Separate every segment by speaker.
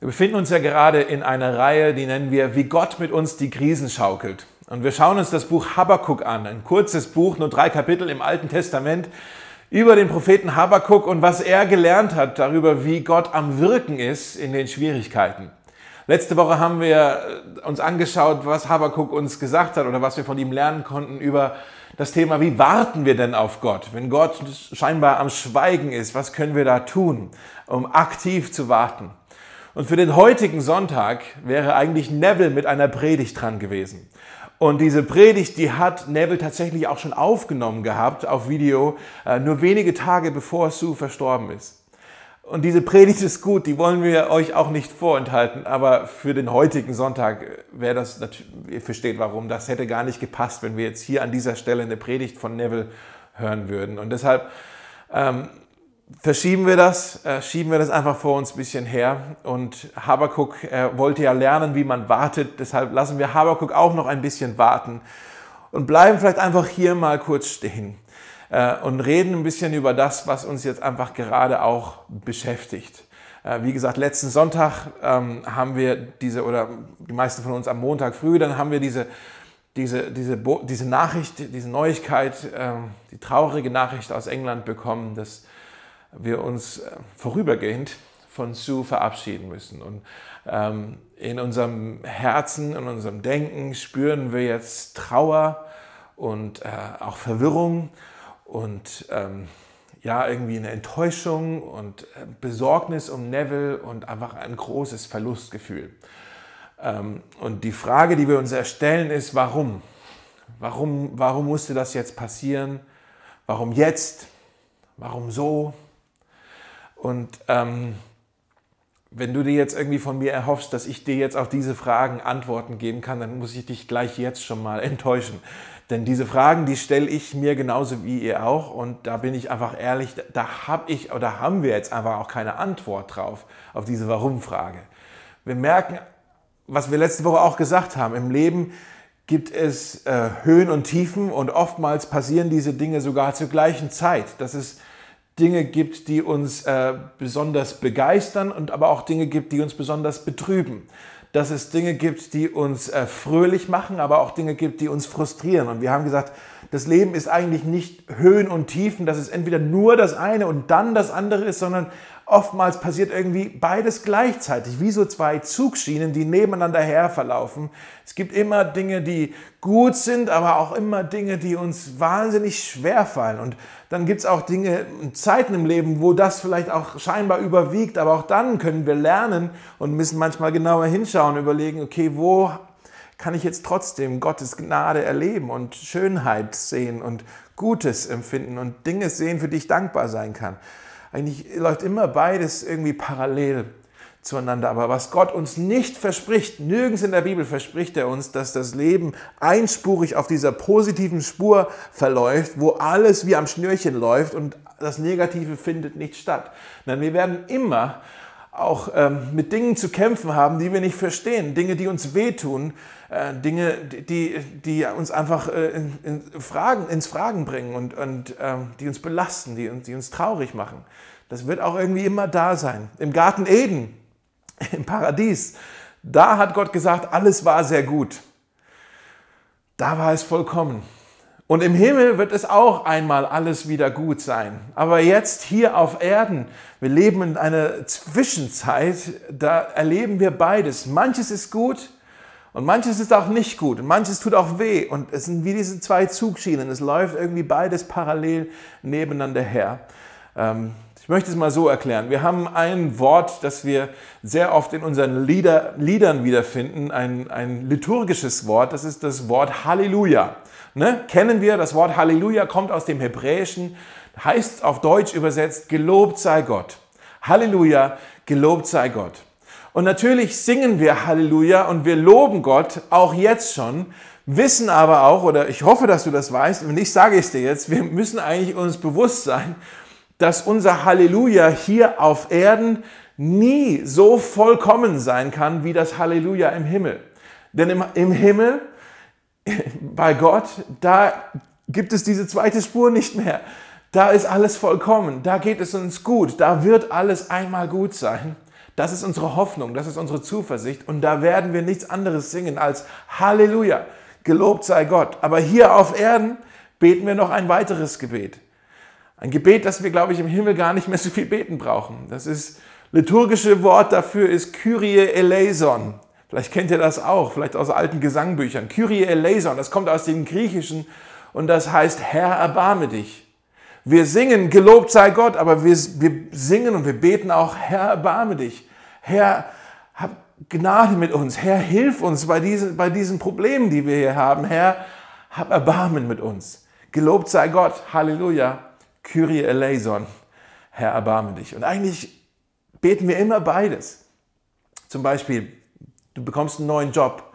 Speaker 1: Wir befinden uns ja gerade in einer Reihe, die nennen wir Wie Gott mit uns die Krisen schaukelt. Und wir schauen uns das Buch Habakkuk an, ein kurzes Buch, nur drei Kapitel im Alten Testament, über den Propheten Habakkuk und was er gelernt hat darüber, wie Gott am Wirken ist in den Schwierigkeiten. Letzte Woche haben wir uns angeschaut, was Habakkuk uns gesagt hat oder was wir von ihm lernen konnten über das Thema, wie warten wir denn auf Gott? Wenn Gott scheinbar am Schweigen ist, was können wir da tun, um aktiv zu warten? Und für den heutigen Sonntag wäre eigentlich Neville mit einer Predigt dran gewesen. Und diese Predigt, die hat Neville tatsächlich auch schon aufgenommen gehabt auf Video, äh, nur wenige Tage bevor Sue verstorben ist. Und diese Predigt ist gut, die wollen wir euch auch nicht vorenthalten, aber für den heutigen Sonntag wäre das, ihr versteht warum, das hätte gar nicht gepasst, wenn wir jetzt hier an dieser Stelle eine Predigt von Neville hören würden. Und deshalb ähm, verschieben wir das, äh, schieben wir das einfach vor uns ein bisschen her. Und Habakuk äh, wollte ja lernen, wie man wartet. Deshalb lassen wir Habakuk auch noch ein bisschen warten und bleiben vielleicht einfach hier mal kurz stehen äh, und reden ein bisschen über das, was uns jetzt einfach gerade auch beschäftigt. Äh, wie gesagt, letzten Sonntag ähm, haben wir diese, oder die meisten von uns am Montag früh, dann haben wir diese diese, diese, diese Nachricht, diese Neuigkeit, ähm, die traurige Nachricht aus England bekommen, dass wir uns äh, vorübergehend von Sue verabschieden müssen. Und ähm, in unserem Herzen, in unserem Denken spüren wir jetzt Trauer und äh, auch Verwirrung und ähm, ja, irgendwie eine Enttäuschung und äh, Besorgnis um Neville und einfach ein großes Verlustgefühl. Ähm, und die Frage, die wir uns erstellen, ist, warum? Warum, warum musste das jetzt passieren? Warum jetzt? Warum so? Und ähm, wenn du dir jetzt irgendwie von mir erhoffst, dass ich dir jetzt auf diese Fragen Antworten geben kann, dann muss ich dich gleich jetzt schon mal enttäuschen. Denn diese Fragen, die stelle ich mir genauso wie ihr auch. Und da bin ich einfach ehrlich, da habe ich oder haben wir jetzt einfach auch keine Antwort drauf, auf diese Warum-Frage. Wir merken, was wir letzte Woche auch gesagt haben, im Leben gibt es äh, Höhen und Tiefen und oftmals passieren diese Dinge sogar zur gleichen Zeit. Das ist Dinge gibt, die uns äh, besonders begeistern und aber auch Dinge gibt, die uns besonders betrüben. Dass es Dinge gibt, die uns äh, fröhlich machen, aber auch Dinge gibt, die uns frustrieren. Und wir haben gesagt, das Leben ist eigentlich nicht Höhen und Tiefen, dass es entweder nur das eine und dann das andere ist, sondern oftmals passiert irgendwie beides gleichzeitig, wie so zwei Zugschienen, die nebeneinander her verlaufen. Es gibt immer Dinge, die gut sind, aber auch immer Dinge, die uns wahnsinnig schwer fallen. Und dann gibt es auch Dinge, Zeiten im Leben, wo das vielleicht auch scheinbar überwiegt, aber auch dann können wir lernen und müssen manchmal genauer hinschauen, überlegen, okay, wo kann ich jetzt trotzdem Gottes Gnade erleben und Schönheit sehen und Gutes empfinden und Dinge sehen, für die ich dankbar sein kann. Eigentlich läuft immer beides irgendwie parallel zueinander. Aber was Gott uns nicht verspricht, nirgends in der Bibel verspricht er uns, dass das Leben einspurig auf dieser positiven Spur verläuft, wo alles wie am Schnürchen läuft und das Negative findet nicht statt. Nein, wir werden immer auch ähm, mit Dingen zu kämpfen haben, die wir nicht verstehen, Dinge, die uns wehtun, äh, Dinge, die, die uns einfach äh, in, in Fragen, ins Fragen bringen und, und ähm, die uns belasten, die, die uns traurig machen. Das wird auch irgendwie immer da sein. Im Garten Eden, im Paradies, da hat Gott gesagt, alles war sehr gut. Da war es vollkommen. Und im Himmel wird es auch einmal alles wieder gut sein. Aber jetzt hier auf Erden, wir leben in einer Zwischenzeit, da erleben wir beides. Manches ist gut und manches ist auch nicht gut und manches tut auch weh. Und es sind wie diese zwei Zugschienen. Es läuft irgendwie beides parallel nebeneinander her. Ähm, ich möchte es mal so erklären. Wir haben ein Wort, das wir sehr oft in unseren Lieder, Liedern wiederfinden, ein, ein liturgisches Wort. Das ist das Wort Halleluja. Ne? Kennen wir, das Wort Halleluja kommt aus dem Hebräischen, heißt auf Deutsch übersetzt, gelobt sei Gott. Halleluja, gelobt sei Gott. Und natürlich singen wir Halleluja und wir loben Gott auch jetzt schon, wissen aber auch, oder ich hoffe, dass du das weißt, wenn nicht, sage ich es dir jetzt, wir müssen eigentlich uns bewusst sein, dass unser Halleluja hier auf Erden nie so vollkommen sein kann wie das Halleluja im Himmel. Denn im, im Himmel bei Gott, da gibt es diese zweite Spur nicht mehr. Da ist alles vollkommen, da geht es uns gut, da wird alles einmal gut sein. Das ist unsere Hoffnung, das ist unsere Zuversicht und da werden wir nichts anderes singen als Halleluja, gelobt sei Gott. Aber hier auf Erden beten wir noch ein weiteres Gebet. Ein Gebet, das wir, glaube ich, im Himmel gar nicht mehr so viel beten brauchen. Das ist, liturgische Wort dafür ist Kyrie eleison. Vielleicht kennt ihr das auch, vielleicht aus alten Gesangbüchern. Kyrie eleison, das kommt aus dem Griechischen und das heißt, Herr, erbarme dich. Wir singen, gelobt sei Gott, aber wir, wir singen und wir beten auch, Herr, erbarme dich. Herr, hab Gnade mit uns. Herr, hilf uns bei diesen, bei diesen Problemen, die wir hier haben. Herr, hab Erbarmen mit uns. Gelobt sei Gott. Halleluja. Kyrie eleison. Herr, erbarme dich. Und eigentlich beten wir immer beides. Zum Beispiel, du bekommst einen neuen Job.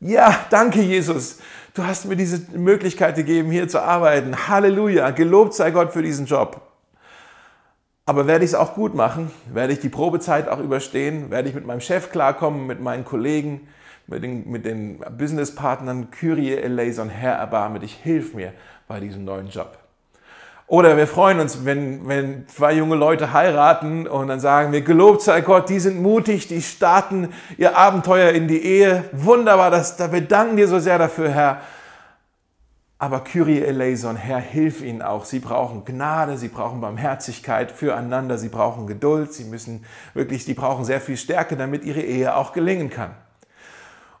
Speaker 1: Ja, danke Jesus. Du hast mir diese Möglichkeit gegeben, hier zu arbeiten. Halleluja. Gelobt sei Gott für diesen Job. Aber werde ich es auch gut machen? Werde ich die Probezeit auch überstehen? Werde ich mit meinem Chef klarkommen, mit meinen Kollegen, mit den, mit den Businesspartnern? Kyrie eleison, Herr, erbarme dich, hilf mir bei diesem neuen Job. Oder wir freuen uns, wenn, wenn zwei junge Leute heiraten und dann sagen wir, gelobt sei Gott, die sind mutig, die starten ihr Abenteuer in die Ehe. Wunderbar, das, da wir danken dir so sehr dafür, Herr. Aber Kyrie eleison, Herr, hilf ihnen auch. Sie brauchen Gnade, sie brauchen Barmherzigkeit füreinander, sie brauchen Geduld, sie müssen wirklich, die brauchen sehr viel Stärke, damit ihre Ehe auch gelingen kann.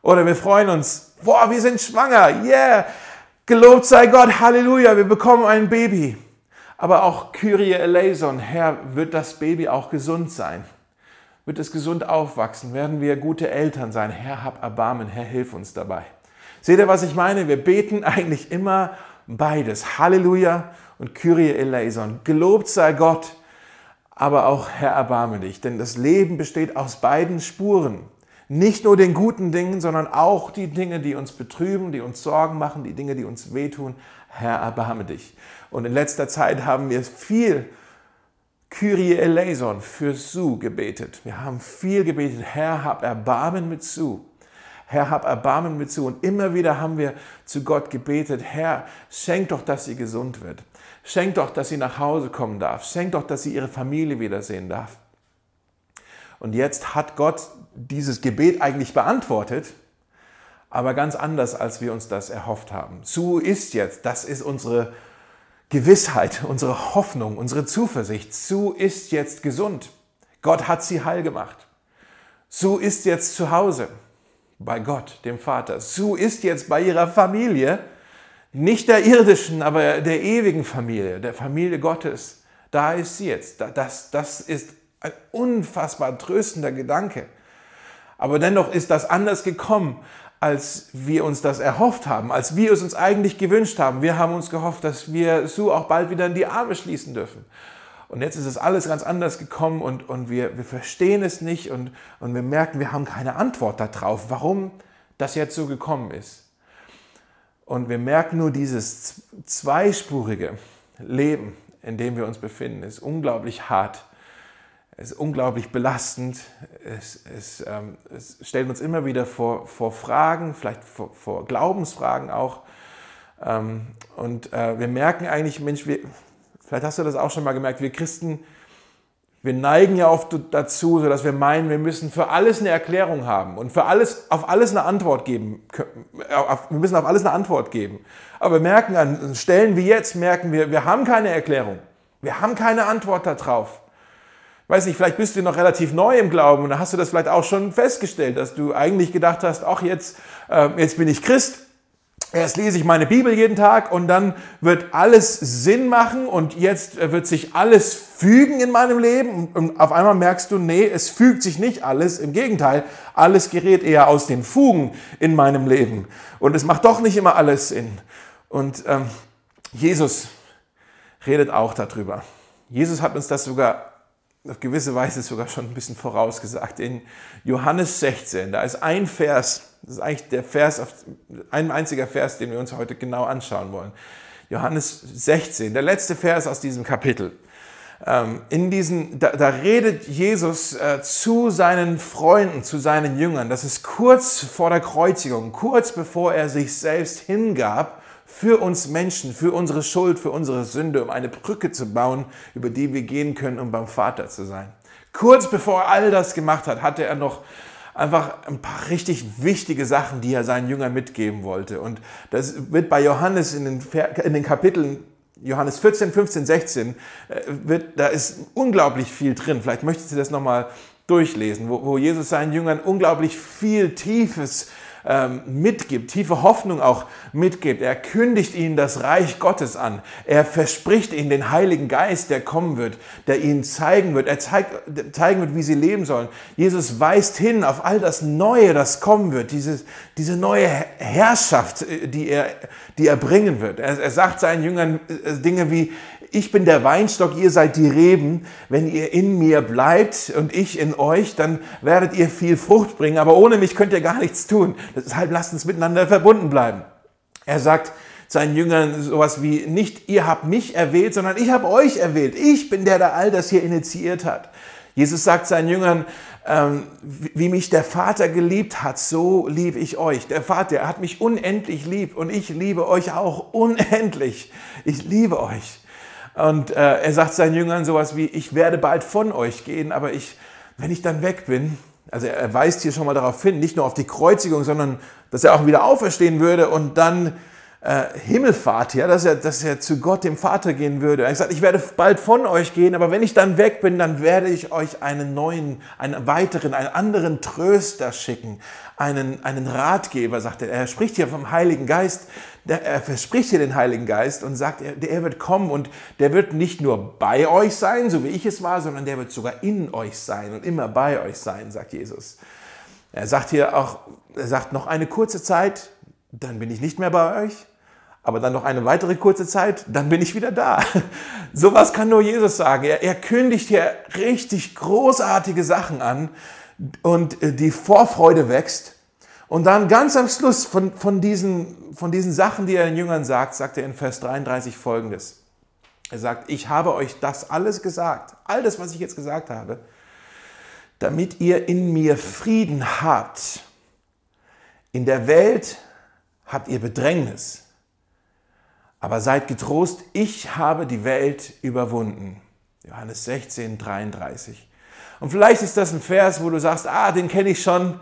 Speaker 1: Oder wir freuen uns, boah, wir sind schwanger, yeah, gelobt sei Gott, Halleluja, wir bekommen ein Baby. Aber auch Kyrie eleison, Herr, wird das Baby auch gesund sein? Wird es gesund aufwachsen? Werden wir gute Eltern sein? Herr, hab Erbarmen, Herr, hilf uns dabei. Seht ihr, was ich meine? Wir beten eigentlich immer beides. Halleluja und Kyrie eleison. Gelobt sei Gott, aber auch Herr, erbarme dich. Denn das Leben besteht aus beiden Spuren. Nicht nur den guten Dingen, sondern auch die Dinge, die uns betrüben, die uns Sorgen machen, die Dinge, die uns wehtun. Herr, erbarme dich. Und in letzter Zeit haben wir viel Kyrie eleison für Su gebetet. Wir haben viel gebetet. Herr, hab Erbarmen mit Su. Herr, hab Erbarmen mit zu. Und immer wieder haben wir zu Gott gebetet, Herr, schenk doch, dass sie gesund wird. Schenk doch, dass sie nach Hause kommen darf. Schenk doch, dass sie ihre Familie wiedersehen darf. Und jetzt hat Gott dieses Gebet eigentlich beantwortet, aber ganz anders, als wir uns das erhofft haben. Su ist jetzt, das ist unsere Gewissheit, unsere Hoffnung, unsere Zuversicht. Su ist jetzt gesund. Gott hat sie heil gemacht. Su ist jetzt zu Hause bei Gott, dem Vater. Sue ist jetzt bei ihrer Familie, nicht der irdischen, aber der ewigen Familie, der Familie Gottes. Da ist sie jetzt. Das, das ist ein unfassbar tröstender Gedanke. Aber dennoch ist das anders gekommen, als wir uns das erhofft haben, als wir es uns eigentlich gewünscht haben. Wir haben uns gehofft, dass wir Sue auch bald wieder in die Arme schließen dürfen. Und jetzt ist es alles ganz anders gekommen und, und wir, wir verstehen es nicht und, und wir merken, wir haben keine Antwort darauf, warum das jetzt so gekommen ist. Und wir merken nur dieses zweispurige Leben, in dem wir uns befinden, ist unglaublich hart. Es ist unglaublich belastend. Es, es, ähm, es stellt uns immer wieder vor, vor Fragen, vielleicht vor, vor Glaubensfragen auch. Ähm, und äh, wir merken eigentlich, Mensch, wir, Vielleicht hast du das auch schon mal gemerkt. Wir Christen, wir neigen ja oft dazu, dass wir meinen, wir müssen für alles eine Erklärung haben und für alles, auf alles eine Antwort geben. Wir müssen auf alles eine Antwort geben. Aber wir merken an Stellen wie jetzt, merken wir, wir haben keine Erklärung. Wir haben keine Antwort darauf. Weiß nicht, vielleicht bist du noch relativ neu im Glauben und da hast du das vielleicht auch schon festgestellt, dass du eigentlich gedacht hast, ach jetzt, äh, jetzt bin ich Christ Erst lese ich meine Bibel jeden Tag und dann wird alles Sinn machen und jetzt wird sich alles fügen in meinem Leben und auf einmal merkst du, nee, es fügt sich nicht alles. Im Gegenteil, alles gerät eher aus den Fugen in meinem Leben und es macht doch nicht immer alles Sinn. Und ähm, Jesus redet auch darüber. Jesus hat uns das sogar auf gewisse Weise sogar schon ein bisschen vorausgesagt. In Johannes 16, da ist ein Vers, das ist eigentlich der Vers, ein einziger Vers, den wir uns heute genau anschauen wollen. Johannes 16, der letzte Vers aus diesem Kapitel. Ähm, in diesen, da, da redet Jesus äh, zu seinen Freunden, zu seinen Jüngern. Das ist kurz vor der Kreuzigung, kurz bevor er sich selbst hingab für uns Menschen, für unsere Schuld, für unsere Sünde, um eine Brücke zu bauen, über die wir gehen können, um beim Vater zu sein. Kurz bevor er all das gemacht hat, hatte er noch einfach ein paar richtig wichtige Sachen, die er seinen Jüngern mitgeben wollte. Und das wird bei Johannes in den, in den Kapiteln Johannes 14, 15, 16, wird, da ist unglaublich viel drin. Vielleicht möchten Sie das nochmal durchlesen, wo, wo Jesus seinen Jüngern unglaublich viel Tiefes ähm, mitgibt, tiefe Hoffnung auch mitgibt. Er kündigt ihnen das Reich Gottes an. Er verspricht ihnen den Heiligen Geist, der kommen wird, der ihnen zeigen wird, er zeigt, zeigen wird, wie sie leben sollen. Jesus weist hin auf all das Neue, das kommen wird, diese, diese neue Herrschaft, äh, die er, die er bringen wird. Er, er sagt seinen Jüngern äh, Dinge wie, ich bin der Weinstock, ihr seid die Reben. Wenn ihr in mir bleibt und ich in euch, dann werdet ihr viel Frucht bringen. Aber ohne mich könnt ihr gar nichts tun. Deshalb lasst uns miteinander verbunden bleiben. Er sagt seinen Jüngern sowas wie, nicht ihr habt mich erwählt, sondern ich habe euch erwählt. Ich bin der, der all das hier initiiert hat. Jesus sagt seinen Jüngern, ähm, wie mich der Vater geliebt hat, so liebe ich euch. Der Vater hat mich unendlich lieb und ich liebe euch auch unendlich. Ich liebe euch. Und äh, er sagt seinen Jüngern sowas wie, ich werde bald von euch gehen, aber ich, wenn ich dann weg bin, also er weist hier schon mal darauf hin, nicht nur auf die Kreuzigung, sondern dass er auch wieder auferstehen würde und dann äh, Himmelfahrt, ja, dass er, dass er zu Gott, dem Vater, gehen würde. Er hat gesagt, ich werde bald von euch gehen, aber wenn ich dann weg bin, dann werde ich euch einen neuen, einen weiteren, einen anderen Tröster schicken, einen, einen Ratgeber, sagt er. Er spricht hier vom Heiligen Geist, er verspricht hier den Heiligen Geist und sagt, er, der wird kommen und der wird nicht nur bei euch sein, so wie ich es war, sondern der wird sogar in euch sein und immer bei euch sein, sagt Jesus. Er sagt hier auch, er sagt noch eine kurze Zeit, dann bin ich nicht mehr bei euch, aber dann noch eine weitere kurze Zeit, dann bin ich wieder da. Sowas kann nur Jesus sagen. Er, er kündigt hier richtig großartige Sachen an und äh, die Vorfreude wächst. Und dann ganz am Schluss von, von, diesen, von diesen Sachen, die er den Jüngern sagt, sagt er in Vers 33 folgendes. Er sagt, ich habe euch das alles gesagt, all das, was ich jetzt gesagt habe, damit ihr in mir Frieden habt. In der Welt habt ihr Bedrängnis. Aber seid getrost, ich habe die Welt überwunden. Johannes 16, 33. Und vielleicht ist das ein Vers, wo du sagst, ah, den kenne ich schon,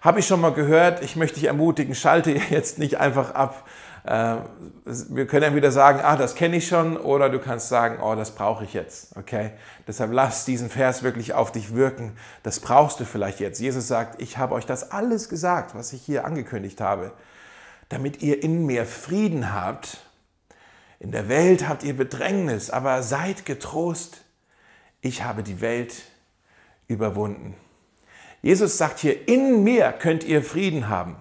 Speaker 1: habe ich schon mal gehört. Ich möchte dich ermutigen, schalte jetzt nicht einfach ab. Äh, wir können entweder sagen, ah, das kenne ich schon, oder du kannst sagen, oh, das brauche ich jetzt. Okay? Deshalb lass diesen Vers wirklich auf dich wirken. Das brauchst du vielleicht jetzt. Jesus sagt, ich habe euch das alles gesagt, was ich hier angekündigt habe damit ihr in mir Frieden habt. In der Welt habt ihr Bedrängnis, aber seid getrost, ich habe die Welt überwunden. Jesus sagt hier, in mir könnt ihr Frieden haben.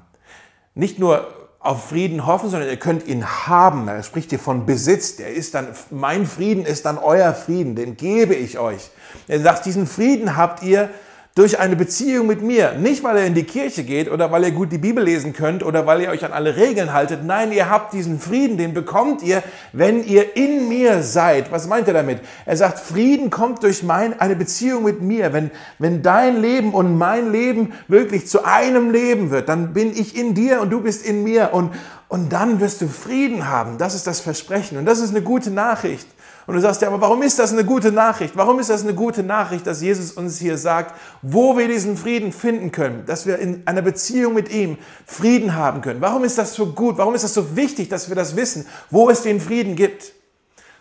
Speaker 1: Nicht nur auf Frieden hoffen, sondern ihr könnt ihn haben. Er spricht hier von Besitz. Der ist dann, mein Frieden ist dann euer Frieden, den gebe ich euch. Er sagt, diesen Frieden habt ihr, durch eine Beziehung mit mir. Nicht, weil ihr in die Kirche geht oder weil ihr gut die Bibel lesen könnt oder weil ihr euch an alle Regeln haltet. Nein, ihr habt diesen Frieden, den bekommt ihr, wenn ihr in mir seid. Was meint er damit? Er sagt, Frieden kommt durch mein, eine Beziehung mit mir. Wenn, wenn dein Leben und mein Leben wirklich zu einem Leben wird, dann bin ich in dir und du bist in mir und, und dann wirst du Frieden haben. Das ist das Versprechen und das ist eine gute Nachricht. Und du sagst ja, aber warum ist das eine gute Nachricht? Warum ist das eine gute Nachricht, dass Jesus uns hier sagt, wo wir diesen Frieden finden können, dass wir in einer Beziehung mit ihm Frieden haben können? Warum ist das so gut? Warum ist das so wichtig, dass wir das wissen, wo es den Frieden gibt?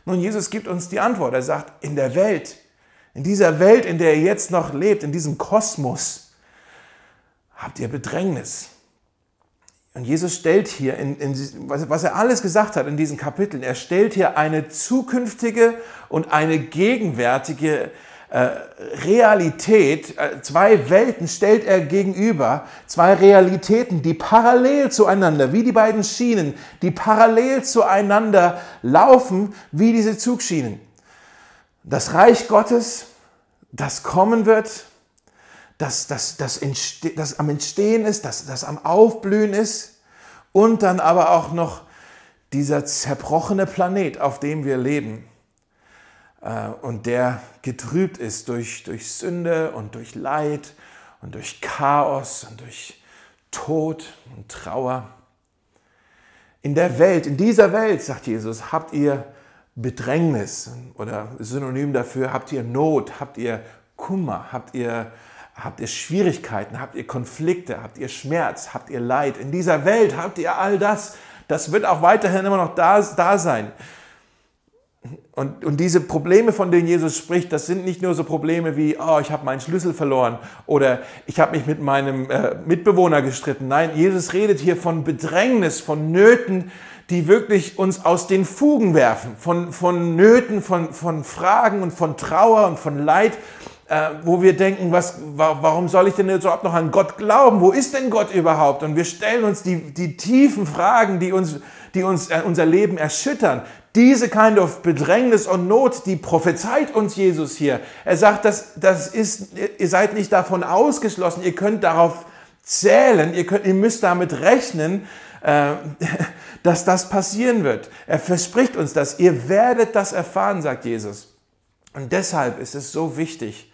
Speaker 1: Nun, Jesus gibt uns die Antwort. Er sagt, in der Welt, in dieser Welt, in der ihr jetzt noch lebt, in diesem Kosmos, habt ihr Bedrängnis. Und Jesus stellt hier, in, in, was er alles gesagt hat in diesen Kapiteln, er stellt hier eine zukünftige und eine gegenwärtige äh, Realität, äh, zwei Welten stellt er gegenüber, zwei Realitäten, die parallel zueinander, wie die beiden Schienen, die parallel zueinander laufen, wie diese Zugschienen. Das Reich Gottes, das kommen wird, das, das, das, das am Entstehen ist, das, das am Aufblühen ist und dann aber auch noch dieser zerbrochene Planet, auf dem wir leben äh, und der getrübt ist durch, durch Sünde und durch Leid und durch Chaos und durch Tod und Trauer. In der Welt, in dieser Welt, sagt Jesus, habt ihr Bedrängnis oder Synonym dafür, habt ihr Not, habt ihr Kummer? Habt ihr, habt ihr Schwierigkeiten? Habt ihr Konflikte? Habt ihr Schmerz? Habt ihr Leid? In dieser Welt habt ihr all das. Das wird auch weiterhin immer noch da, da sein. Und, und diese Probleme, von denen Jesus spricht, das sind nicht nur so Probleme wie, oh, ich habe meinen Schlüssel verloren oder ich habe mich mit meinem äh, Mitbewohner gestritten. Nein, Jesus redet hier von Bedrängnis, von Nöten, die wirklich uns aus den Fugen werfen, von, von Nöten, von, von Fragen und von Trauer und von Leid, äh, wo wir denken, was, warum soll ich denn jetzt überhaupt noch an Gott glauben? Wo ist denn Gott überhaupt? Und wir stellen uns die, die tiefen Fragen, die uns, die uns äh, unser Leben erschüttern. Diese kind of Bedrängnis und Not, die prophezeit uns Jesus hier. Er sagt, das, das ist, ihr seid nicht davon ausgeschlossen, ihr könnt darauf zählen, ihr, könnt, ihr müsst damit rechnen, äh, dass das passieren wird. Er verspricht uns das, ihr werdet das erfahren, sagt Jesus. Und deshalb ist es so wichtig,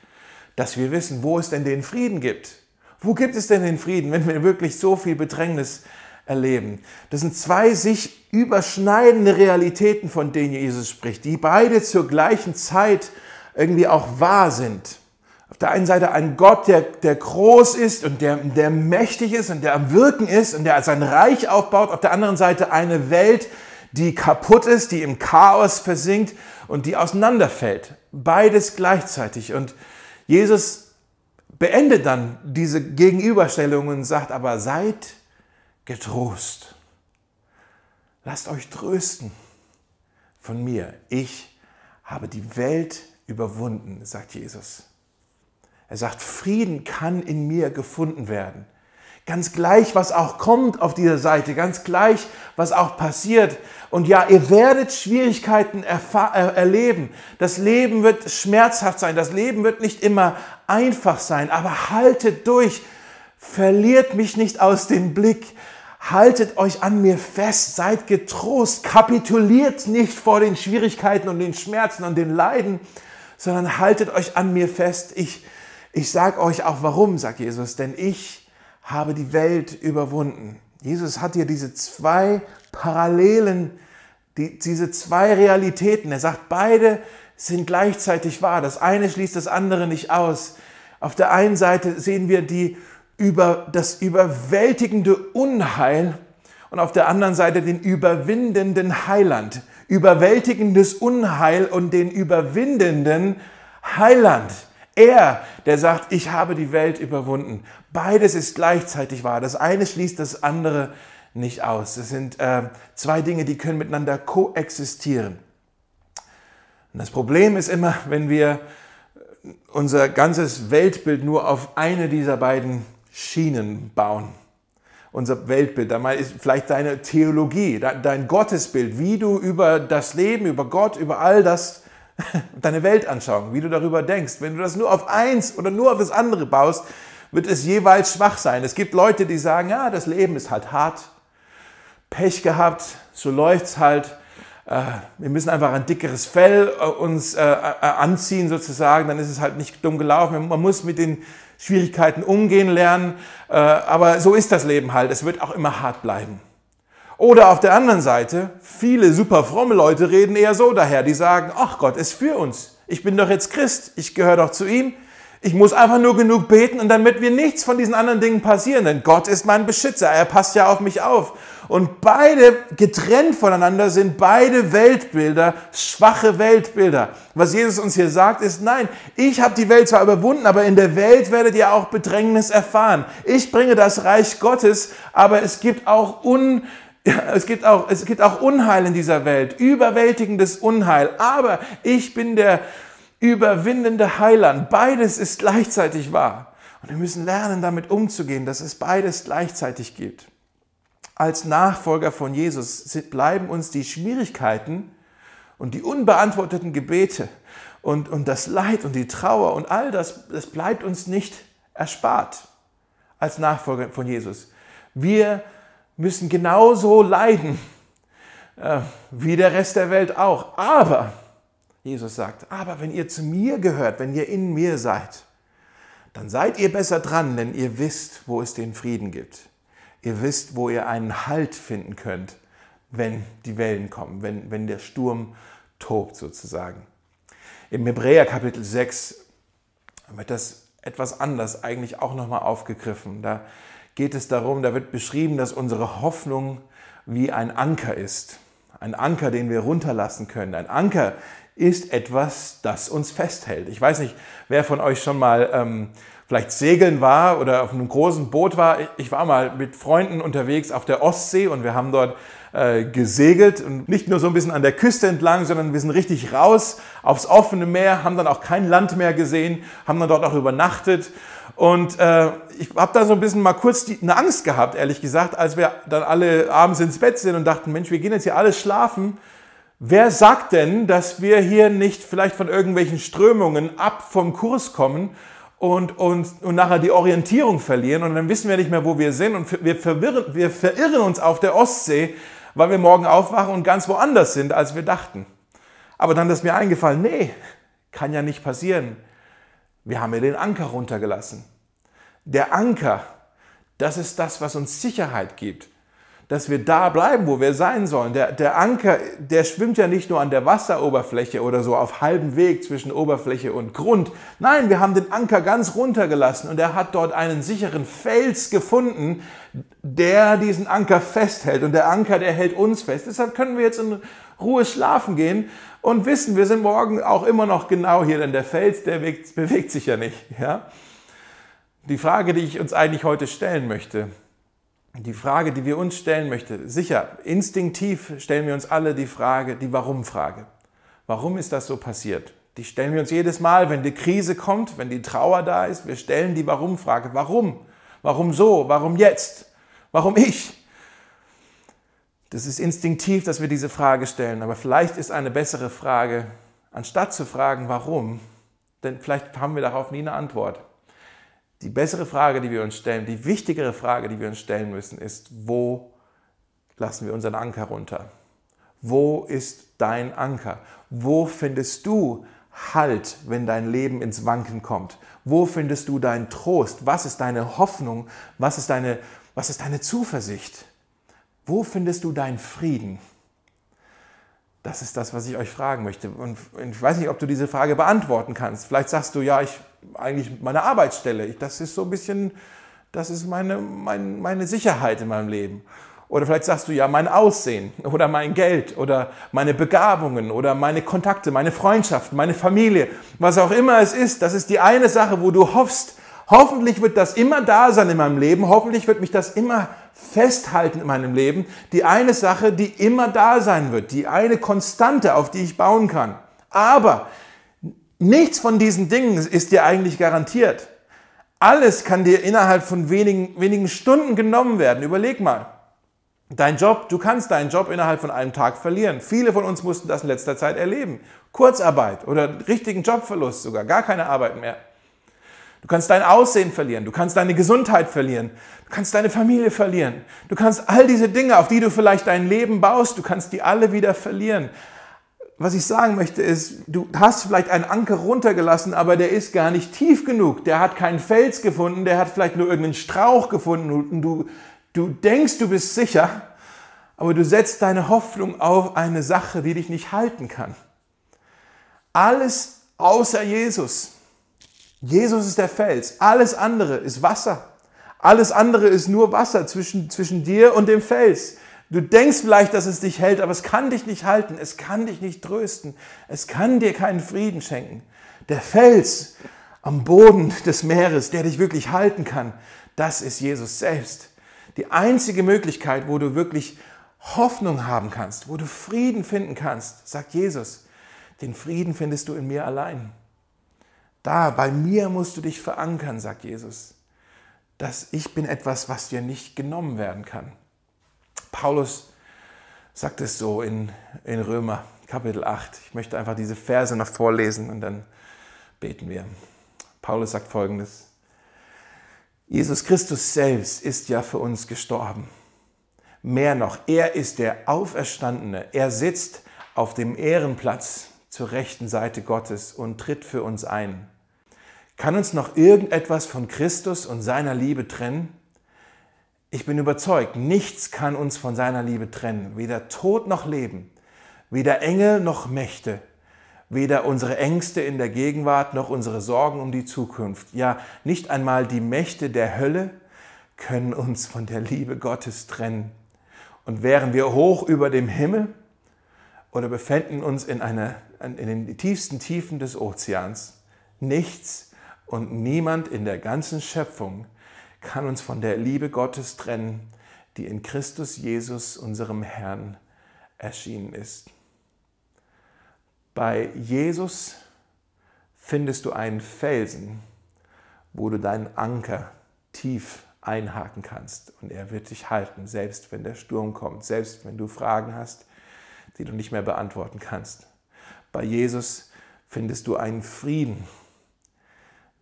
Speaker 1: dass wir wissen, wo es denn den Frieden gibt. Wo gibt es denn den Frieden, wenn wir wirklich so viel Bedrängnis erleben. Das sind zwei sich überschneidende Realitäten, von denen Jesus spricht, die beide zur gleichen Zeit irgendwie auch wahr sind. Auf der einen Seite ein Gott, der, der groß ist und der, der mächtig ist und der am Wirken ist und der sein Reich aufbaut. Auf der anderen Seite eine Welt, die kaputt ist, die im Chaos versinkt und die auseinanderfällt. Beides gleichzeitig. Und Jesus beendet dann diese Gegenüberstellung und sagt aber, seid getrost. Lasst euch trösten von mir. Ich habe die Welt überwunden, sagt Jesus. Er sagt, Frieden kann in mir gefunden werden. Ganz gleich, was auch kommt auf dieser Seite, ganz gleich, was auch passiert. Und ja, ihr werdet Schwierigkeiten erleben. Das Leben wird schmerzhaft sein. Das Leben wird nicht immer einfach sein. Aber haltet durch. Verliert mich nicht aus dem Blick. Haltet euch an mir fest, seid getrost, kapituliert nicht vor den Schwierigkeiten und den Schmerzen und den Leiden, sondern haltet euch an mir fest. Ich, ich sage euch auch warum, sagt Jesus, denn ich habe die Welt überwunden. Jesus hat hier diese zwei Parallelen, die, diese zwei Realitäten. Er sagt, beide sind gleichzeitig wahr. Das eine schließt das andere nicht aus. Auf der einen Seite sehen wir die über das überwältigende Unheil und auf der anderen Seite den überwindenden Heiland. Überwältigendes Unheil und den überwindenden Heiland. Er, der sagt, ich habe die Welt überwunden. Beides ist gleichzeitig wahr. Das eine schließt das andere nicht aus. Das sind äh, zwei Dinge, die können miteinander koexistieren. Und das Problem ist immer, wenn wir unser ganzes Weltbild nur auf eine dieser beiden Schienen bauen. Unser Weltbild, da ist vielleicht deine Theologie, dein Gottesbild, wie du über das Leben, über Gott, über all das, deine Weltanschauung, wie du darüber denkst. Wenn du das nur auf eins oder nur auf das andere baust, wird es jeweils schwach sein. Es gibt Leute, die sagen, ja, das Leben ist halt hart, Pech gehabt, so läuft's halt. Äh, wir müssen einfach ein dickeres Fell äh, uns äh, anziehen sozusagen, dann ist es halt nicht dumm gelaufen. Man muss mit den Schwierigkeiten umgehen lernen. Aber so ist das Leben halt. Es wird auch immer hart bleiben. Oder auf der anderen Seite, viele super fromme Leute reden eher so daher. Die sagen, ach Gott ist für uns. Ich bin doch jetzt Christ. Ich gehöre doch zu ihm. Ich muss einfach nur genug beten und wird mir nichts von diesen anderen Dingen passieren, denn Gott ist mein Beschützer. Er passt ja auf mich auf. Und beide getrennt voneinander sind beide Weltbilder, schwache Weltbilder. Was Jesus uns hier sagt, ist, nein, ich habe die Welt zwar überwunden, aber in der Welt werdet ihr auch Bedrängnis erfahren. Ich bringe das Reich Gottes, aber es gibt auch un, es gibt, auch, es gibt auch Unheil in dieser Welt, überwältigendes Unheil. Aber ich bin der, überwindende Heiland. Beides ist gleichzeitig wahr. Und wir müssen lernen, damit umzugehen, dass es beides gleichzeitig gibt. Als Nachfolger von Jesus bleiben uns die Schwierigkeiten und die unbeantworteten Gebete und, und das Leid und die Trauer und all das, das bleibt uns nicht erspart als Nachfolger von Jesus. Wir müssen genauso leiden äh, wie der Rest der Welt auch. Aber Jesus sagt, aber wenn ihr zu mir gehört, wenn ihr in mir seid, dann seid ihr besser dran, denn ihr wisst, wo es den Frieden gibt. Ihr wisst, wo ihr einen Halt finden könnt, wenn die Wellen kommen, wenn, wenn der Sturm tobt sozusagen. Im Hebräer Kapitel 6, wird das etwas anders eigentlich auch nochmal aufgegriffen. Da geht es darum, da wird beschrieben, dass unsere Hoffnung wie ein Anker ist. Ein Anker, den wir runterlassen können. Ein Anker ist etwas, das uns festhält. Ich weiß nicht, wer von euch schon mal ähm, vielleicht segeln war oder auf einem großen Boot war. Ich war mal mit Freunden unterwegs auf der Ostsee und wir haben dort äh, gesegelt und nicht nur so ein bisschen an der Küste entlang, sondern wir sind richtig raus aufs offene Meer, haben dann auch kein Land mehr gesehen, haben dann dort auch übernachtet und äh, ich habe da so ein bisschen mal kurz die, eine Angst gehabt, ehrlich gesagt, als wir dann alle abends ins Bett sind und dachten, Mensch, wir gehen jetzt hier alles schlafen. Wer sagt denn, dass wir hier nicht vielleicht von irgendwelchen Strömungen ab vom Kurs kommen und, und, und nachher die Orientierung verlieren und dann wissen wir nicht mehr, wo wir sind und wir, verwirren, wir verirren uns auf der Ostsee, weil wir morgen aufwachen und ganz woanders sind, als wir dachten. Aber dann ist mir eingefallen, nee, kann ja nicht passieren. Wir haben ja den Anker runtergelassen. Der Anker, das ist das, was uns Sicherheit gibt, dass wir da bleiben, wo wir sein sollen. Der, der Anker, der schwimmt ja nicht nur an der Wasseroberfläche oder so auf halbem Weg zwischen Oberfläche und Grund. Nein, wir haben den Anker ganz runtergelassen und er hat dort einen sicheren Fels gefunden, der diesen Anker festhält. Und der Anker, der hält uns fest. Deshalb können wir jetzt in Ruhe schlafen gehen und wissen, wir sind morgen auch immer noch genau hier, denn der Fels, der bewegt, bewegt sich ja nicht. Ja? Die Frage, die ich uns eigentlich heute stellen möchte, die Frage, die wir uns stellen möchten, sicher, instinktiv stellen wir uns alle die Frage, die Warum-Frage. Warum ist das so passiert? Die stellen wir uns jedes Mal, wenn die Krise kommt, wenn die Trauer da ist. Wir stellen die Warum-Frage. Warum? Warum so? Warum jetzt? Warum ich? Das ist instinktiv, dass wir diese Frage stellen, aber vielleicht ist eine bessere Frage, anstatt zu fragen, warum, denn vielleicht haben wir darauf nie eine Antwort. Die bessere Frage, die wir uns stellen, die wichtigere Frage, die wir uns stellen müssen, ist, wo lassen wir unseren Anker runter? Wo ist dein Anker? Wo findest du Halt, wenn dein Leben ins Wanken kommt? Wo findest du deinen Trost? Was ist deine Hoffnung? Was ist deine, was ist deine Zuversicht? Wo findest du deinen Frieden? Das ist das, was ich euch fragen möchte. Und ich weiß nicht, ob du diese Frage beantworten kannst. Vielleicht sagst du, ja, ich eigentlich meine Arbeitsstelle. Das ist so ein bisschen, das ist meine, meine, meine Sicherheit in meinem Leben. Oder vielleicht sagst du ja, mein Aussehen oder mein Geld oder meine Begabungen oder meine Kontakte, meine Freundschaften, meine Familie, was auch immer es ist. Das ist die eine Sache, wo du hoffst, Hoffentlich wird das immer da sein in meinem Leben. Hoffentlich wird mich das immer festhalten in meinem Leben. Die eine Sache, die immer da sein wird. Die eine Konstante, auf die ich bauen kann. Aber nichts von diesen Dingen ist dir eigentlich garantiert. Alles kann dir innerhalb von wenigen, wenigen Stunden genommen werden. Überleg mal. Dein Job, du kannst deinen Job innerhalb von einem Tag verlieren. Viele von uns mussten das in letzter Zeit erleben. Kurzarbeit oder richtigen Jobverlust sogar, gar keine Arbeit mehr. Du kannst dein Aussehen verlieren, du kannst deine Gesundheit verlieren, du kannst deine Familie verlieren, du kannst all diese Dinge, auf die du vielleicht dein Leben baust, du kannst die alle wieder verlieren. Was ich sagen möchte ist, du hast vielleicht einen Anker runtergelassen, aber der ist gar nicht tief genug. Der hat keinen Fels gefunden, der hat vielleicht nur irgendeinen Strauch gefunden und du, du denkst, du bist sicher, aber du setzt deine Hoffnung auf eine Sache, die dich nicht halten kann. Alles außer Jesus Jesus ist der Fels. Alles andere ist Wasser. Alles andere ist nur Wasser zwischen, zwischen dir und dem Fels. Du denkst vielleicht, dass es dich hält, aber es kann dich nicht halten. Es kann dich nicht trösten. Es kann dir keinen Frieden schenken. Der Fels am Boden des Meeres, der dich wirklich halten kann, das ist Jesus selbst. Die einzige Möglichkeit, wo du wirklich Hoffnung haben kannst, wo du Frieden finden kannst, sagt Jesus, den Frieden findest du in mir allein. Da, bei mir musst du dich verankern, sagt Jesus. Dass ich bin etwas, was dir nicht genommen werden kann. Paulus sagt es so in, in Römer Kapitel 8. Ich möchte einfach diese Verse noch vorlesen und dann beten wir. Paulus sagt folgendes. Jesus Christus selbst ist ja für uns gestorben. Mehr noch, er ist der Auferstandene. Er sitzt auf dem Ehrenplatz zur rechten Seite Gottes und tritt für uns ein. Kann uns noch irgendetwas von Christus und seiner Liebe trennen? Ich bin überzeugt, nichts kann uns von seiner Liebe trennen, weder Tod noch Leben, weder Engel noch Mächte, weder unsere Ängste in der Gegenwart noch unsere Sorgen um die Zukunft, ja nicht einmal die Mächte der Hölle können uns von der Liebe Gottes trennen. Und wären wir hoch über dem Himmel oder befänden uns in, einer, in den tiefsten Tiefen des Ozeans, nichts und niemand in der ganzen Schöpfung kann uns von der Liebe Gottes trennen, die in Christus Jesus, unserem Herrn, erschienen ist. Bei Jesus findest du einen Felsen, wo du deinen Anker tief einhaken kannst und er wird dich halten, selbst wenn der Sturm kommt, selbst wenn du Fragen hast, die du nicht mehr beantworten kannst. Bei Jesus findest du einen Frieden,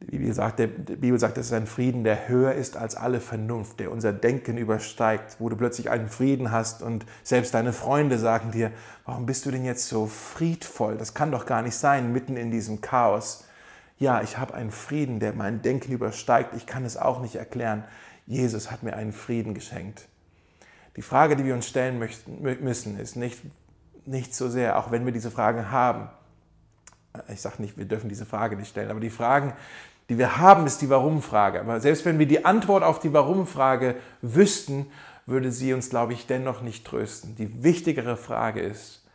Speaker 1: die Bibel sagt, die Bibel sagt, es ist ein Frieden, der höher ist als alle Vernunft, der unser Denken übersteigt, wo du plötzlich einen Frieden hast und selbst deine Freunde sagen dir, warum bist du denn jetzt so friedvoll? Das kann doch gar nicht sein, mitten in diesem Chaos. Ja, ich habe einen Frieden, der mein Denken übersteigt. Ich kann es auch nicht erklären. Jesus hat mir einen Frieden geschenkt. Die Frage, die wir uns stellen möchten, müssen, ist nicht, nicht so sehr, auch wenn wir diese Fragen haben, ich sage nicht, wir dürfen diese Frage nicht stellen, aber die Fragen, die wir haben, ist die Warum-Frage. Aber selbst wenn wir die Antwort auf die Warum-Frage wüssten, würde sie uns, glaube ich, dennoch nicht trösten. Die wichtigere Frage ist,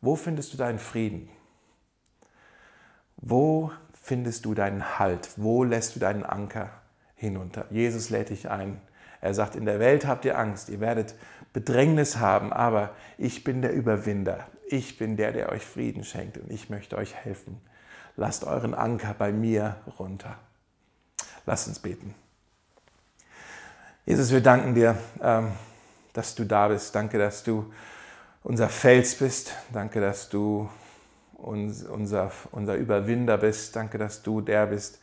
Speaker 1: wo findest du deinen Frieden? Wo findest du deinen Halt? Wo lässt du deinen Anker hinunter? Jesus lädt dich ein. Er sagt, in der Welt habt ihr Angst, ihr werdet Bedrängnis haben, aber ich bin der Überwinder. Ich bin der, der euch Frieden schenkt und ich möchte euch helfen lasst euren Anker bei mir runter. Lasst uns beten. Jesus, wir danken dir, ähm, dass du da bist. Danke, dass du unser Fels bist. Danke, dass du unser, unser Überwinder bist. Danke, dass du der bist,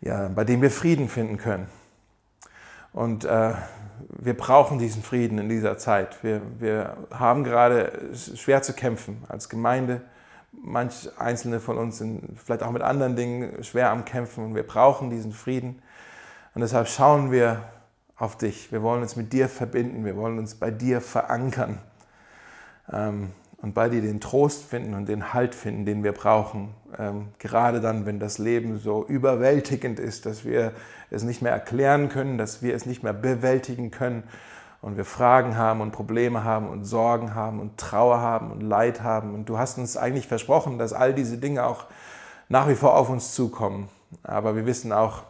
Speaker 1: ja, bei dem wir Frieden finden können. Und äh, wir brauchen diesen Frieden in dieser Zeit. Wir, wir haben gerade schwer zu kämpfen als Gemeinde Manch einzelne von uns sind vielleicht auch mit anderen Dingen schwer am Kämpfen und wir brauchen diesen Frieden. Und deshalb schauen wir auf dich. Wir wollen uns mit dir verbinden. Wir wollen uns bei dir verankern ähm, und bei dir den Trost finden und den Halt finden, den wir brauchen. Ähm, gerade dann, wenn das Leben so überwältigend ist, dass wir es nicht mehr erklären können, dass wir es nicht mehr bewältigen können und wir Fragen haben und Probleme haben und Sorgen haben und Trauer haben und Leid haben. Und du hast uns eigentlich versprochen, dass all diese Dinge auch nach wie vor auf uns zukommen. Aber wir wissen auch,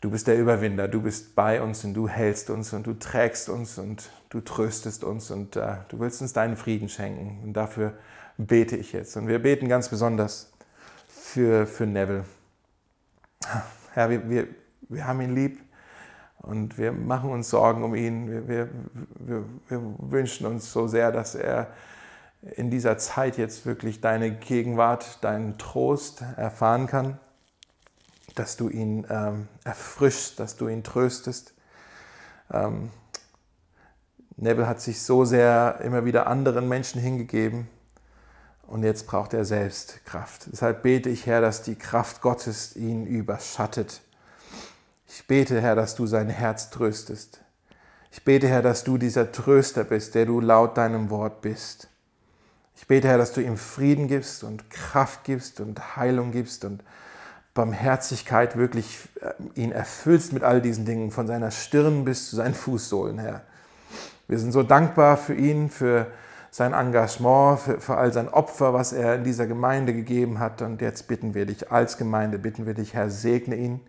Speaker 1: du bist der Überwinder, du bist bei uns und du hältst uns und du trägst uns und du tröstest uns und äh, du willst uns deinen Frieden schenken. Und dafür bete ich jetzt. Und wir beten ganz besonders für, für Neville. Herr, wir, wir, wir haben ihn lieb. Und wir machen uns Sorgen um ihn. Wir, wir, wir, wir, wünschen uns so sehr, dass er in dieser Zeit jetzt wirklich deine Gegenwart, deinen Trost erfahren kann, dass du ihn ähm, erfrischst, dass du ihn tröstest. Ähm, Neville hat sich so sehr immer wieder anderen Menschen hingegeben und jetzt braucht er selbst Kraft. Deshalb bete ich, Herr, dass die Kraft Gottes ihn überschattet ich bete, Herr, dass du sein Herz tröstest. Ich bete, Herr, dass du dieser Tröster bist, der du laut deinem Wort bist. Ich bete, Herr, dass du ihm Frieden gibst und Kraft gibst und Heilung gibst und Barmherzigkeit wirklich äh, ihn erfüllst mit all diesen Dingen, von seiner Stirn bis zu seinen Fußsohlen, Herr. Wir sind so dankbar für ihn, für sein Engagement, für, für all sein Opfer, was er in dieser Gemeinde gegeben hat. Und jetzt bitten wir dich als Gemeinde, bitten wir dich, Herr, segne ihn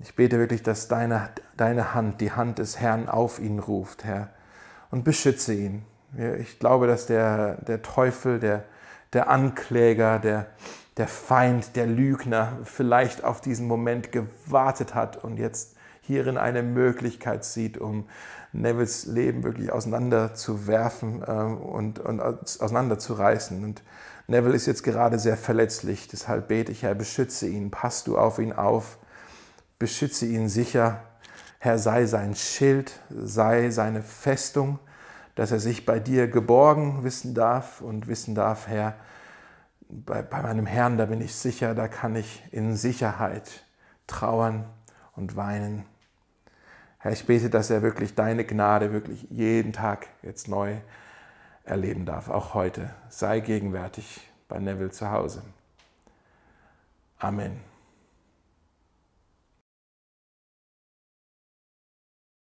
Speaker 1: ich bete wirklich, dass deine, deine Hand, die Hand des Herrn auf ihn ruft, Herr, und beschütze ihn. Ich glaube, dass der, der Teufel, der, der Ankläger, der, der Feind, der Lügner vielleicht auf diesen Moment gewartet hat und jetzt hierin eine Möglichkeit sieht, um Nevilles Leben wirklich auseinanderzuwerfen äh, und, und auseinanderzureißen. Und Neville ist jetzt gerade sehr verletzlich, deshalb bete ich, Herr, beschütze ihn, pass du auf ihn auf beschütze ihn sicher. Herr, sei sein Schild, sei seine Festung, dass er sich bei dir geborgen wissen darf und wissen darf, Herr, bei, bei meinem Herrn, da bin ich sicher, da kann ich in Sicherheit trauern und weinen. Herr, ich bete, dass er wirklich deine Gnade wirklich jeden Tag jetzt neu erleben darf, auch heute. Sei gegenwärtig, bei Neville zu Hause. Amen.